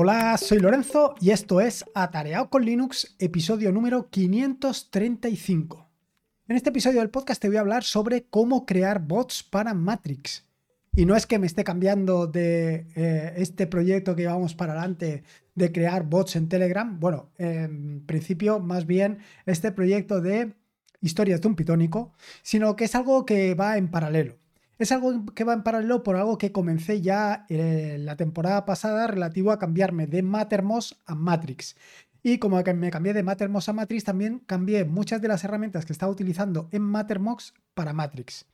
Hola, soy Lorenzo y esto es Atareado con Linux, episodio número 535. En este episodio del podcast te voy a hablar sobre cómo crear bots para Matrix. Y no es que me esté cambiando de eh, este proyecto que llevamos para adelante de crear bots en Telegram. Bueno, en principio, más bien este proyecto de historias de un pitónico, sino que es algo que va en paralelo. Es algo que va en paralelo por algo que comencé ya eh, la temporada pasada relativo a cambiarme de Mattermost a Matrix. Y como me cambié de Mattermost a Matrix, también cambié muchas de las herramientas que estaba utilizando en Mattermost para Matrix.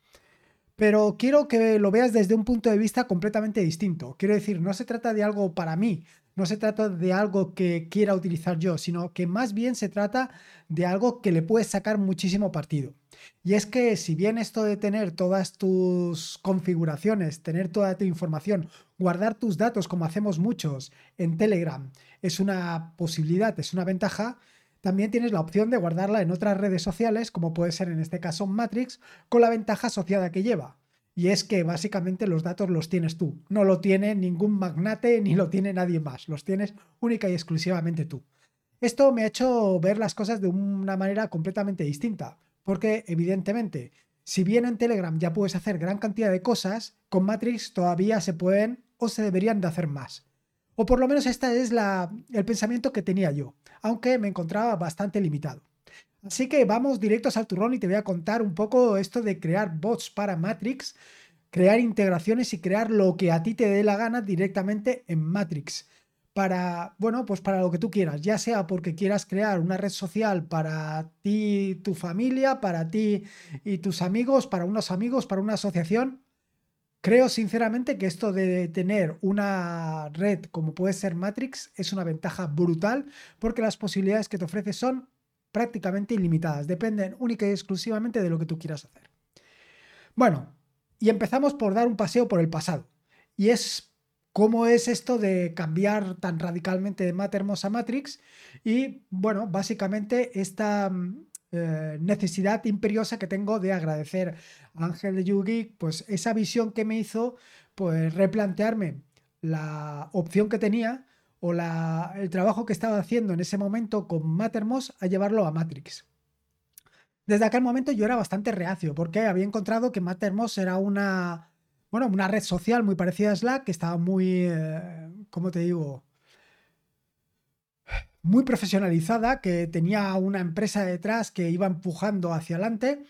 Pero quiero que lo veas desde un punto de vista completamente distinto. Quiero decir, no se trata de algo para mí, no se trata de algo que quiera utilizar yo, sino que más bien se trata de algo que le puedes sacar muchísimo partido. Y es que si bien esto de tener todas tus configuraciones, tener toda tu información, guardar tus datos como hacemos muchos en Telegram, es una posibilidad, es una ventaja, también tienes la opción de guardarla en otras redes sociales, como puede ser en este caso Matrix, con la ventaja asociada que lleva. Y es que básicamente los datos los tienes tú. No lo tiene ningún magnate ni lo tiene nadie más. Los tienes única y exclusivamente tú. Esto me ha hecho ver las cosas de una manera completamente distinta. Porque evidentemente, si bien en Telegram ya puedes hacer gran cantidad de cosas, con Matrix todavía se pueden o se deberían de hacer más. O por lo menos este es la, el pensamiento que tenía yo, aunque me encontraba bastante limitado. Así que vamos directos al turrón y te voy a contar un poco esto de crear bots para Matrix, crear integraciones y crear lo que a ti te dé la gana directamente en Matrix. Para, bueno, pues para lo que tú quieras, ya sea porque quieras crear una red social para ti, tu familia, para ti y tus amigos, para unos amigos, para una asociación. Creo sinceramente que esto de tener una red como puede ser Matrix es una ventaja brutal porque las posibilidades que te ofrece son prácticamente ilimitadas, dependen única y exclusivamente de lo que tú quieras hacer. Bueno, y empezamos por dar un paseo por el pasado. Y es cómo es esto de cambiar tan radicalmente de Mattermost a Matrix y, bueno, básicamente esta mm, eh, necesidad imperiosa que tengo de agradecer a Ángel de Yugi, pues esa visión que me hizo, pues replantearme la opción que tenía o el trabajo que estaba haciendo en ese momento con Mattermost a llevarlo a Matrix. Desde aquel momento yo era bastante reacio porque había encontrado que Mattermost era una, bueno, una red social muy parecida a Slack que estaba muy, eh, ¿cómo te digo? Muy profesionalizada, que tenía una empresa detrás que iba empujando hacia adelante,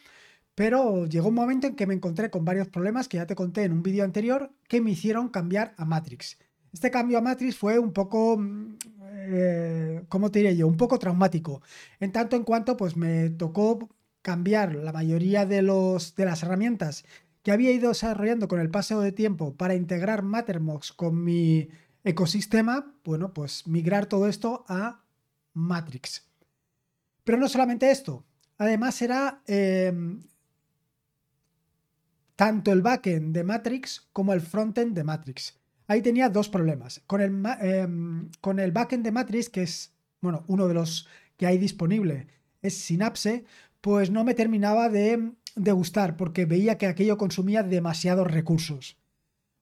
pero llegó un momento en que me encontré con varios problemas que ya te conté en un vídeo anterior que me hicieron cambiar a Matrix. Este cambio a Matrix fue un poco, mm, eh, ¿cómo te diré yo? Un poco traumático. En tanto en cuanto, pues me tocó cambiar la mayoría de, los, de las herramientas que había ido desarrollando con el paso de tiempo para integrar Mattermost con mi ecosistema, bueno, pues migrar todo esto a Matrix. Pero no solamente esto, además era em, tanto el backend de Matrix como el frontend de Matrix ahí tenía dos problemas. Con el, em, con el backend de Matrix, que es, bueno, uno de los que hay disponible, es Synapse, pues no me terminaba de, de gustar porque veía que aquello consumía demasiados recursos.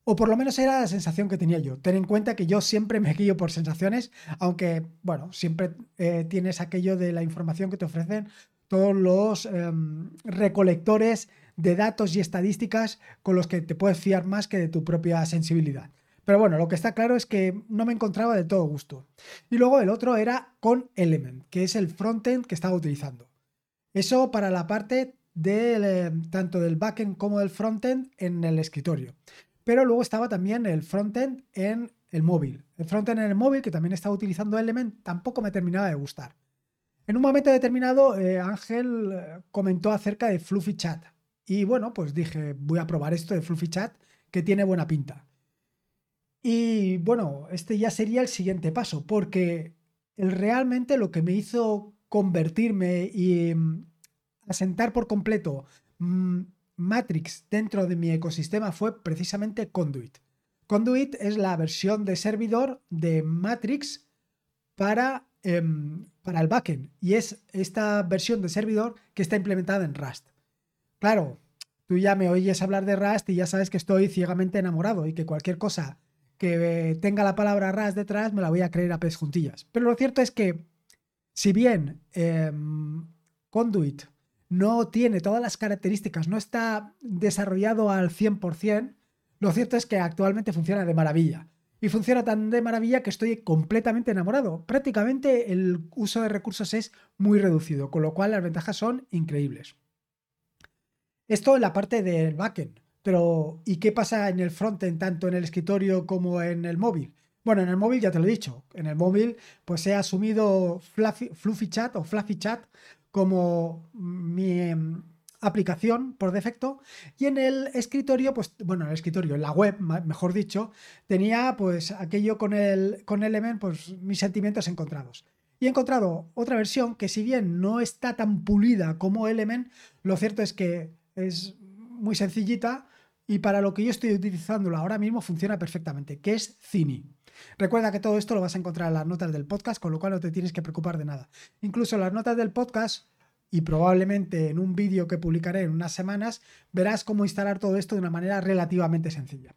O por lo menos era la sensación que tenía yo. Ten en cuenta que yo siempre me guío por sensaciones, aunque, bueno, siempre eh, tienes aquello de la información que te ofrecen todos los em, recolectores de datos y estadísticas con los que te puedes fiar más que de tu propia sensibilidad. Pero bueno, lo que está claro es que no me encontraba de todo gusto. Y luego el otro era con Element, que es el frontend que estaba utilizando. Eso para la parte de, tanto del backend como del frontend en el escritorio. Pero luego estaba también el frontend en el móvil. El frontend en el móvil, que también estaba utilizando Element, tampoco me terminaba de gustar. En un momento determinado, eh, Ángel eh, comentó acerca de Fluffy Chat. Y bueno, pues dije, voy a probar esto de Fluffy Chat, que tiene buena pinta. Y bueno, este ya sería el siguiente paso, porque realmente lo que me hizo convertirme y mm, asentar por completo mm, Matrix dentro de mi ecosistema fue precisamente Conduit. Conduit es la versión de servidor de Matrix para, em, para el backend y es esta versión de servidor que está implementada en Rust. Claro, tú ya me oyes hablar de Rust y ya sabes que estoy ciegamente enamorado y que cualquier cosa que tenga la palabra RAS detrás, me la voy a creer a pez juntillas. Pero lo cierto es que, si bien em, Conduit no tiene todas las características, no está desarrollado al 100%, lo cierto es que actualmente funciona de maravilla. Y funciona tan de maravilla que estoy completamente enamorado. Prácticamente el uso de recursos es muy reducido, con lo cual las ventajas son increíbles. Esto en la parte del backend. Pero, ¿y qué pasa en el frontend, tanto en el escritorio como en el móvil? Bueno, en el móvil ya te lo he dicho. En el móvil, pues he asumido Fluffy, Chat o Fluffy Chat como mi em, aplicación por defecto. Y en el escritorio, pues, bueno, en el escritorio, en la web, mejor dicho, tenía pues aquello con el con Element, pues mis sentimientos encontrados. Y he encontrado otra versión que si bien no está tan pulida como Element, lo cierto es que es muy sencillita y para lo que yo estoy utilizándolo ahora mismo funciona perfectamente, que es Cini. Recuerda que todo esto lo vas a encontrar en las notas del podcast, con lo cual no te tienes que preocupar de nada. Incluso en las notas del podcast y probablemente en un vídeo que publicaré en unas semanas, verás cómo instalar todo esto de una manera relativamente sencilla.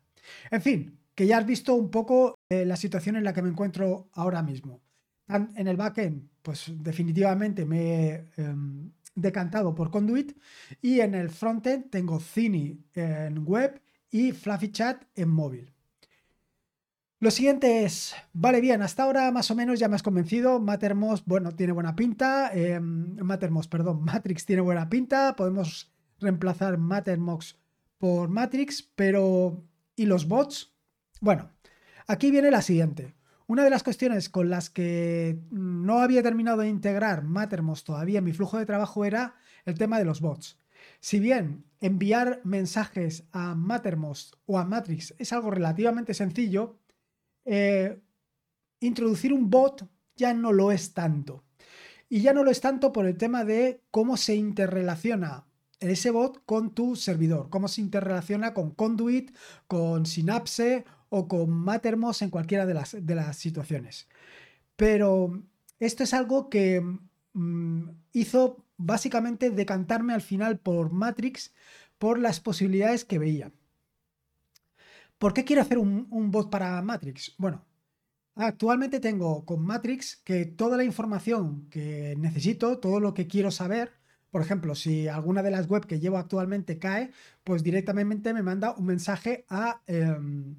En fin, que ya has visto un poco eh, la situación en la que me encuentro ahora mismo. En el backend, pues definitivamente me he em, decantado por Conduit y en el frontend tengo Cini en web y Fluffy Chat en móvil. Lo siguiente es, vale bien, hasta ahora más o menos ya me has convencido, Mattermost, bueno, tiene buena pinta, eh, Mattermost, perdón, Matrix tiene buena pinta, podemos reemplazar Mattermost por Matrix, pero ¿y los bots? Bueno, aquí viene la siguiente. Una de las cuestiones con las que no había terminado de integrar Mattermost todavía en mi flujo de trabajo era el tema de los bots. Si bien enviar mensajes a Mattermost o a Matrix es algo relativamente sencillo, eh, introducir un bot ya no lo es tanto. Y ya no lo es tanto por el tema de cómo se interrelaciona ese bot con tu servidor, cómo se interrelaciona con Conduit, con Synapse o con Mattermost en cualquiera de las, de las situaciones. Pero esto es algo que mm, hizo básicamente decantarme al final por Matrix por las posibilidades que veía. ¿Por qué quiero hacer un, bot para Matrix? Bueno, actualmente tengo con Matrix que toda la información que necesito, todo lo que quiero saber, por ejemplo, si alguna de las web que llevo actualmente cae, pues directamente me manda un mensaje a, em,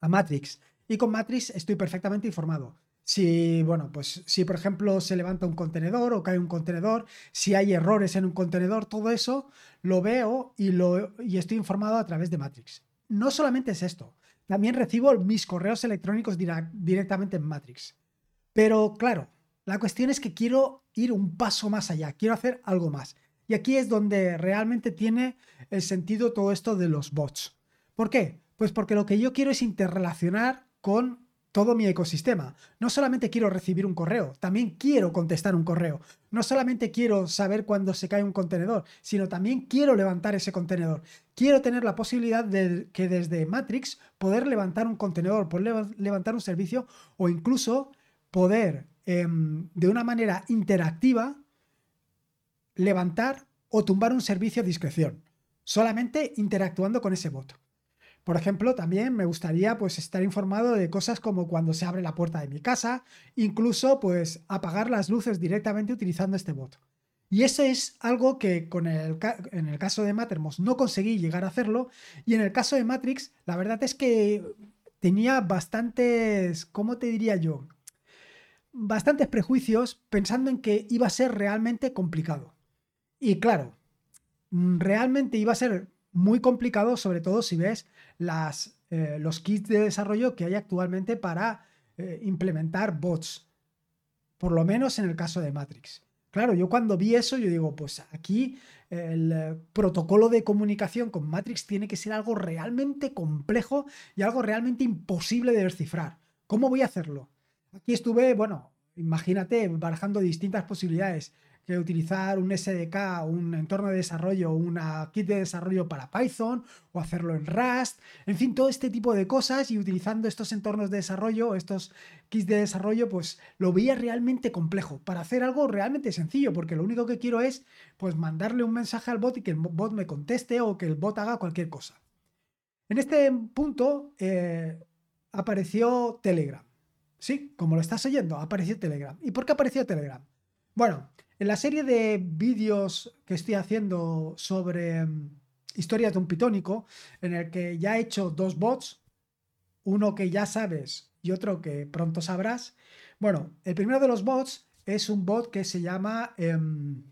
a Matrix. Y con Matrix estoy perfectamente informado. Si, bueno, pues si por ejemplo se levanta un contenedor o cae un contenedor, si hay errores en un contenedor, todo eso lo veo y, lo, y estoy informado a través de Matrix. No solamente es esto, también recibo mis correos electrónicos directamente en Matrix. Pero claro, la cuestión es que quiero ir un paso más allá, quiero hacer algo más. Y aquí es donde realmente tiene el sentido todo esto de los bots. ¿Por qué? Pues porque lo que yo quiero es interrelacionar con todo mi ecosistema. No solamente quiero recibir un correo, también quiero contestar un correo. No solamente quiero saber cuándo se cae un contenedor, sino también quiero levantar ese contenedor. Quiero tener la posibilidad de que desde Matrix poder levantar un contenedor, poder levantar un servicio o incluso poder em, de una manera interactiva levantar o tumbar un servicio a discreción, solamente interactuando con ese bot. Por ejemplo, también me gustaría pues estar informado de cosas como cuando se abre la puerta de mi casa, incluso pues apagar las luces directamente utilizando este bot. Y eso es algo que con el, en el caso de Mattermost no conseguí llegar a hacerlo. Y en el caso de Matrix, la verdad es que tenía bastantes, ¿cómo te diría yo? Bastantes prejuicios pensando en que iba a ser realmente complicado. Y claro, realmente iba a ser muy complicado, sobre todo si ves eh, los kits de desarrollo que hay actualmente para eh, implementar bots. Por lo menos en el caso de Matrix. Claro, yo cuando vi eso, yo digo, pues aquí el eh, protocolo de comunicación con Matrix tiene que ser algo realmente complejo y algo realmente imposible de descifrar. ¿Cómo voy a hacerlo? Aquí estuve, bueno, imagínate, barajando distintas posibilidades que utilizar un SDK, un entorno de desarrollo, una kit de desarrollo para Python o hacerlo en Rust, en fin, todo este tipo de cosas y utilizando estos entornos de desarrollo, estos kits de desarrollo, pues lo veía realmente complejo para hacer algo realmente sencillo, porque lo único que quiero es pues mandarle un mensaje al bot y que el bot me conteste o que el bot haga cualquier cosa. En este punto, eh, apareció Telegram. Sí, como lo estás oyendo, apareció Telegram. ¿Y por qué apareció Telegram? Bueno, en la serie de vídeos que estoy haciendo sobre mm, historias de un pitónico, en el que ya he hecho dos bots, uno que ya sabes y otro que pronto sabrás. Bueno, el primero de los bots es un bot que se llama... Em,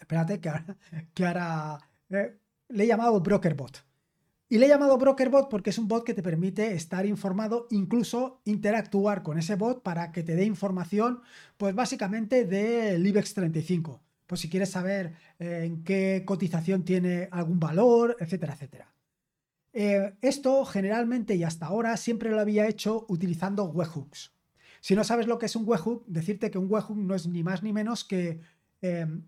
espérate, que ahora, eh, le he llamado BrokerBot. Y le he llamado BrokerBot porque es un bot que te permite estar informado, incluso interactuar con ese bot para que te dé información, pues básicamente del IBEX 35. Pues si quieres saber eh, en qué cotización tiene algún valor, etcétera, etcétera. Eh, esto generalmente y hasta ahora siempre lo había hecho utilizando webhooks. Si no sabes lo que es un webhook, decirte que un webhook no es ni más ni menos que em,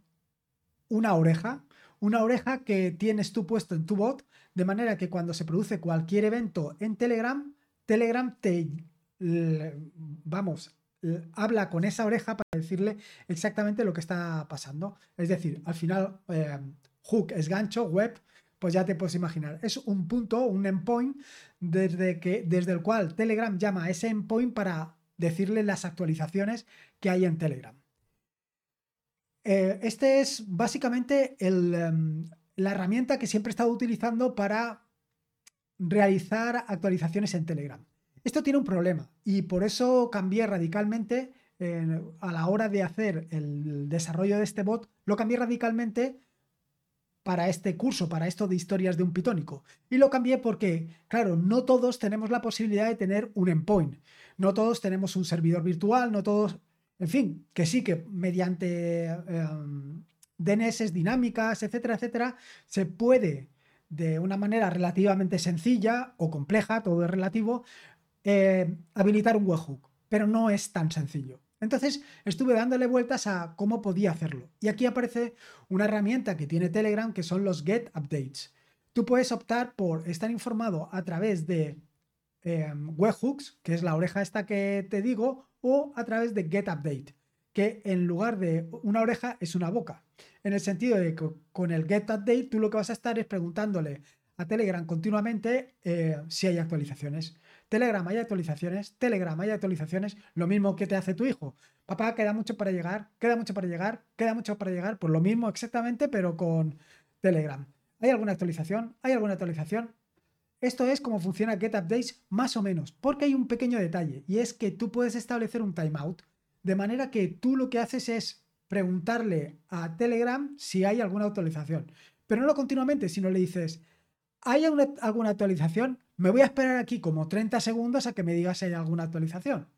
una oreja, una oreja que tienes tú puesto en tu bot, de manera que cuando se produce cualquier evento en Telegram, Telegram te, vamos, habla con esa oreja para decirle exactamente lo que está pasando. Es decir, al final, em, hook es gancho, web, pues ya te puedes imaginar. Es un punto, un endpoint, desde, que, desde el cual Telegram llama a ese endpoint para decirle las actualizaciones que hay en Telegram. Eh, este es básicamente em, la herramienta que siempre he estado utilizando para realizar actualizaciones en Telegram. Esto tiene un problema y por eso cambié radicalmente a la hora de hacer el desarrollo de este bot, lo cambié radicalmente para este curso, para esto de historias de un pitónico. Y lo cambié porque, claro, no todos tenemos la posibilidad de tener un endpoint. No todos tenemos un servidor virtual, no todos, en fin, que sí que mediante em, DNS dinámicas, etcétera, etcétera, se puede de una manera relativamente sencilla o compleja, todo es relativo, eh, habilitar un webhook, pero no es tan sencillo. Entonces estuve dándole vueltas a cómo podía hacerlo. Y aquí aparece una herramienta que tiene Telegram que son los Get Updates. Tú puedes optar por estar informado a través de em, webhooks, que es la oreja esta que te digo, o a través de Get Update, que en lugar de una oreja es una boca. En el sentido de que con el Get Update tú lo que vas a estar es preguntándole a Telegram continuamente eh, si hay actualizaciones. Telegram hay actualizaciones, Telegram hay actualizaciones, lo mismo que te hace tu hijo. Papá, queda mucho para llegar, queda mucho para llegar, queda mucho para llegar, pues lo mismo exactamente, pero con Telegram. ¿Hay alguna actualización? ¿Hay alguna actualización? Esto es como funciona Get Updates más o menos, porque hay un pequeño detalle y es que tú puedes establecer un timeout, de manera que tú lo que haces es preguntarle a Telegram si hay alguna actualización, pero no lo continuamente, sino le dices, ¿hay alguna actualización? Me voy a esperar aquí como 30 segundos a que me digas si hay alguna actualización.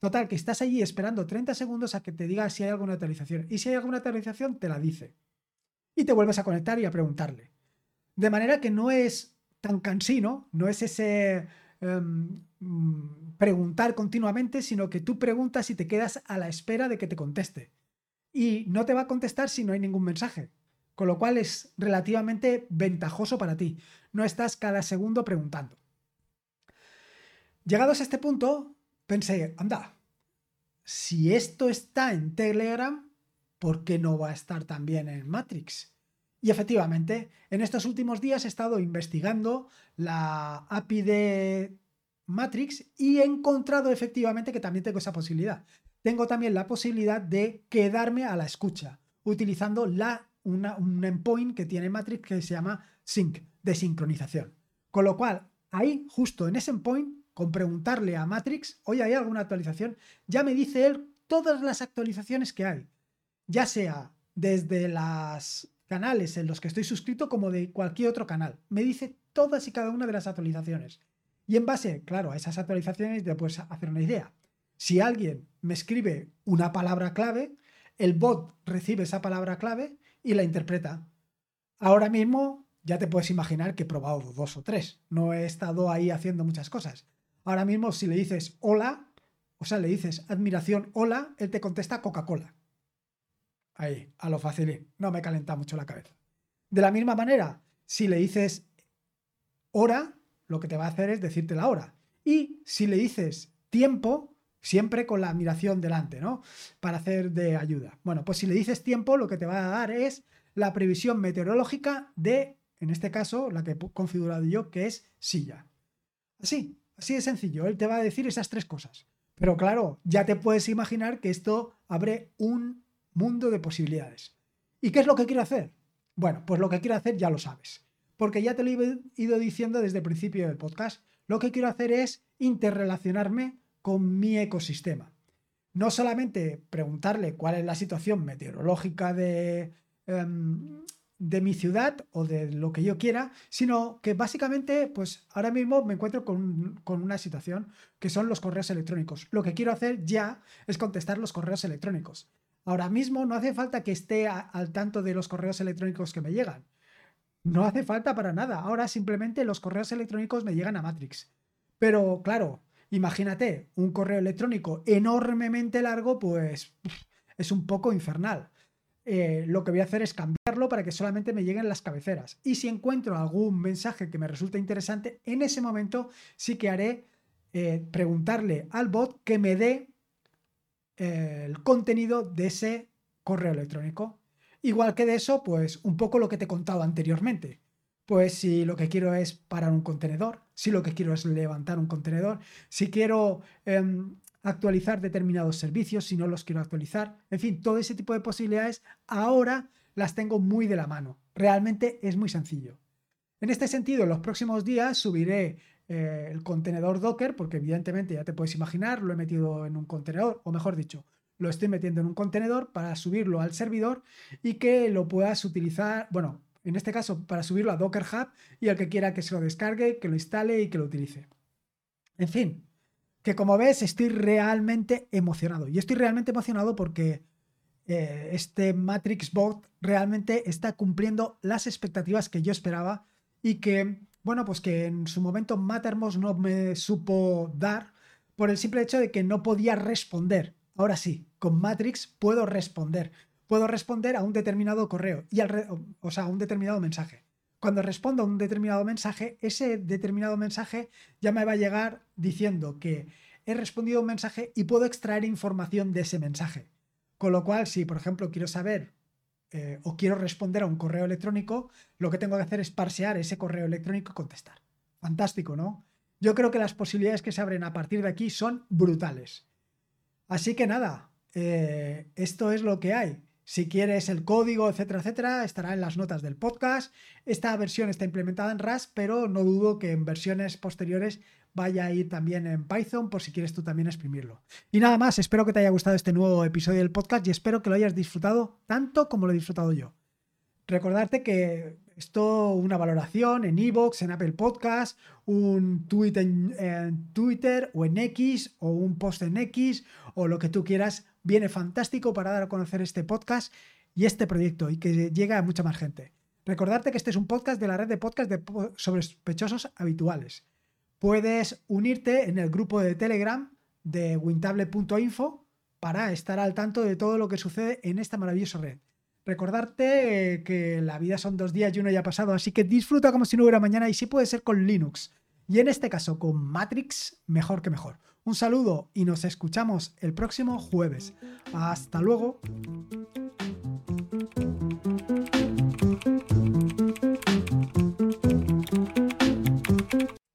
Total, que estás allí esperando 30 segundos a que te diga si hay alguna actualización. Y si hay alguna actualización, te la dice. Y te vuelves a conectar y a preguntarle. De manera que no es tan cansino, no es ese em, mm, preguntar continuamente, sino que tú preguntas y te quedas a la espera de que te conteste. Y no te va a contestar si no hay ningún mensaje con lo cual es relativamente ventajoso para ti. No estás cada segundo preguntando. Llegados a este punto, pensé, anda, si esto está en Telegram, ¿por qué no va a estar también en Matrix? Y efectivamente, en estos últimos días he estado investigando la API de Matrix y he encontrado efectivamente que también tengo esa posibilidad. Tengo también la posibilidad de quedarme a la escucha utilizando la, un endpoint que tiene Matrix que se llama sync, de sincronización. Con lo cual, ahí, justo en ese endpoint, con preguntarle a Matrix, oye, ¿hay alguna actualización? Ya me dice él todas las actualizaciones que hay, ya sea desde los canales en los que estoy suscrito como de cualquier otro canal. Me dice todas y cada una de las actualizaciones. Y en base, claro, a esas actualizaciones te puedes hacer una idea. Si alguien me escribe una palabra clave, el bot recibe esa palabra clave y la interpreta. Ahora mismo ya te puedes imaginar que he probado dos o tres. No he estado ahí haciendo muchas cosas. Ahora mismo, si le dices hola, o sea, le dices admiración hola, él te contesta Coca-Cola. Ahí, a lo fácil. No me calenta mucho la cabeza. De la misma manera, si le dices hora, lo que te va a hacer es decirte la hora. Y si le dices tiempo, siempre con la admiración delante, ¿no? Para hacer de ayuda. Bueno, pues si le dices tiempo, lo que te va a dar es la previsión meteorológica de, en este caso, la que he configurado yo, que es silla. Así, Así de sencillo, él te va a decir esas tres cosas. Pero claro, ya te puedes imaginar que esto abre un mundo de posibilidades. ¿Y qué es lo que quiero hacer? Bueno, pues lo que quiero hacer ya lo sabes. Porque ya te lo he ido diciendo desde el principio del podcast. Lo que quiero hacer es interrelacionarme con mi ecosistema. No solamente preguntarle cuál es la situación meteorológica de, em, de mi ciudad o de lo que yo quiera, sino que básicamente, pues ahora mismo me encuentro con, una situación que son los correos electrónicos. Lo que quiero hacer ya es contestar los correos electrónicos. Ahora mismo no hace falta que esté al tanto de los correos electrónicos que me llegan. No hace falta para nada. Ahora simplemente los correos electrónicos me llegan a Matrix. Pero claro, imagínate, un correo electrónico enormemente largo, pues es un poco infernal. Eh, lo que voy a hacer es cambiarlo para que solamente me lleguen las cabeceras. Y si encuentro algún mensaje que me resulte interesante, en ese momento sí que haré eh, preguntarle al bot que me dé el contenido de ese correo electrónico. Igual que de eso, pues un poco lo que te he contado anteriormente. Pues si lo que quiero es parar un contenedor, si lo que quiero es levantar un contenedor, si quiero em, actualizar determinados servicios si no los quiero actualizar. En fin, todo ese tipo de posibilidades ahora las tengo muy de la mano. Realmente es muy sencillo. En este sentido, en los próximos días subiré eh, el contenedor Docker, porque evidentemente ya te puedes imaginar, lo he metido en un contenedor, o mejor dicho, lo estoy metiendo en un contenedor para subirlo al servidor y que lo puedas utilizar, bueno, en este caso para subirlo a Docker Hub y al que quiera que se lo descargue, que lo instale y que lo utilice. En fin, que como ves estoy realmente emocionado. Y estoy realmente emocionado porque eh, este Matrix Bot realmente está cumpliendo las expectativas que yo esperaba y que, bueno, pues que en su momento Mattermost no me supo dar por el simple hecho de que no podía responder. Ahora sí, con Matrix puedo responder. Puedo responder a un determinado correo, y al o sea, a un determinado mensaje. Cuando respondo a un determinado mensaje, ese determinado mensaje ya me va a llegar diciendo que he respondido a un mensaje y puedo extraer información de ese mensaje. Con lo cual, si por ejemplo quiero saber eh, o quiero responder a un correo electrónico, lo que tengo que hacer es parsear ese correo electrónico y contestar. Fantástico, ¿no? Yo creo que las posibilidades que se abren a partir de aquí son brutales. Así que nada, eh, esto es lo que hay. Si quieres el código, etcétera, etcétera, estará en las notas del podcast. Esta versión está implementada en Rust, pero no dudo que en versiones posteriores vaya a ir también en Python por si quieres tú también exprimirlo. Y nada más, espero que te haya gustado este nuevo episodio del podcast y espero que lo hayas disfrutado tanto como lo he disfrutado yo. Recordarte que esto, una valoración en Evox, en Apple Podcast, un tweet en, Twitter o en X o un post en X o lo que tú quieras viene fantástico para dar a conocer este podcast y este proyecto y que llegue a mucha más gente. Recordarte que este es un podcast de la red de podcast de sospechosos habituales. Puedes unirte en el grupo de Telegram de wintable.info para estar al tanto de todo lo que sucede en esta maravillosa red. Recordarte que la vida son dos días y uno ya ha pasado, así que disfruta como si no hubiera mañana y si puede ser con Linux. Y en este caso con Matrix, mejor que mejor. Un saludo y nos escuchamos el próximo jueves. Hasta luego.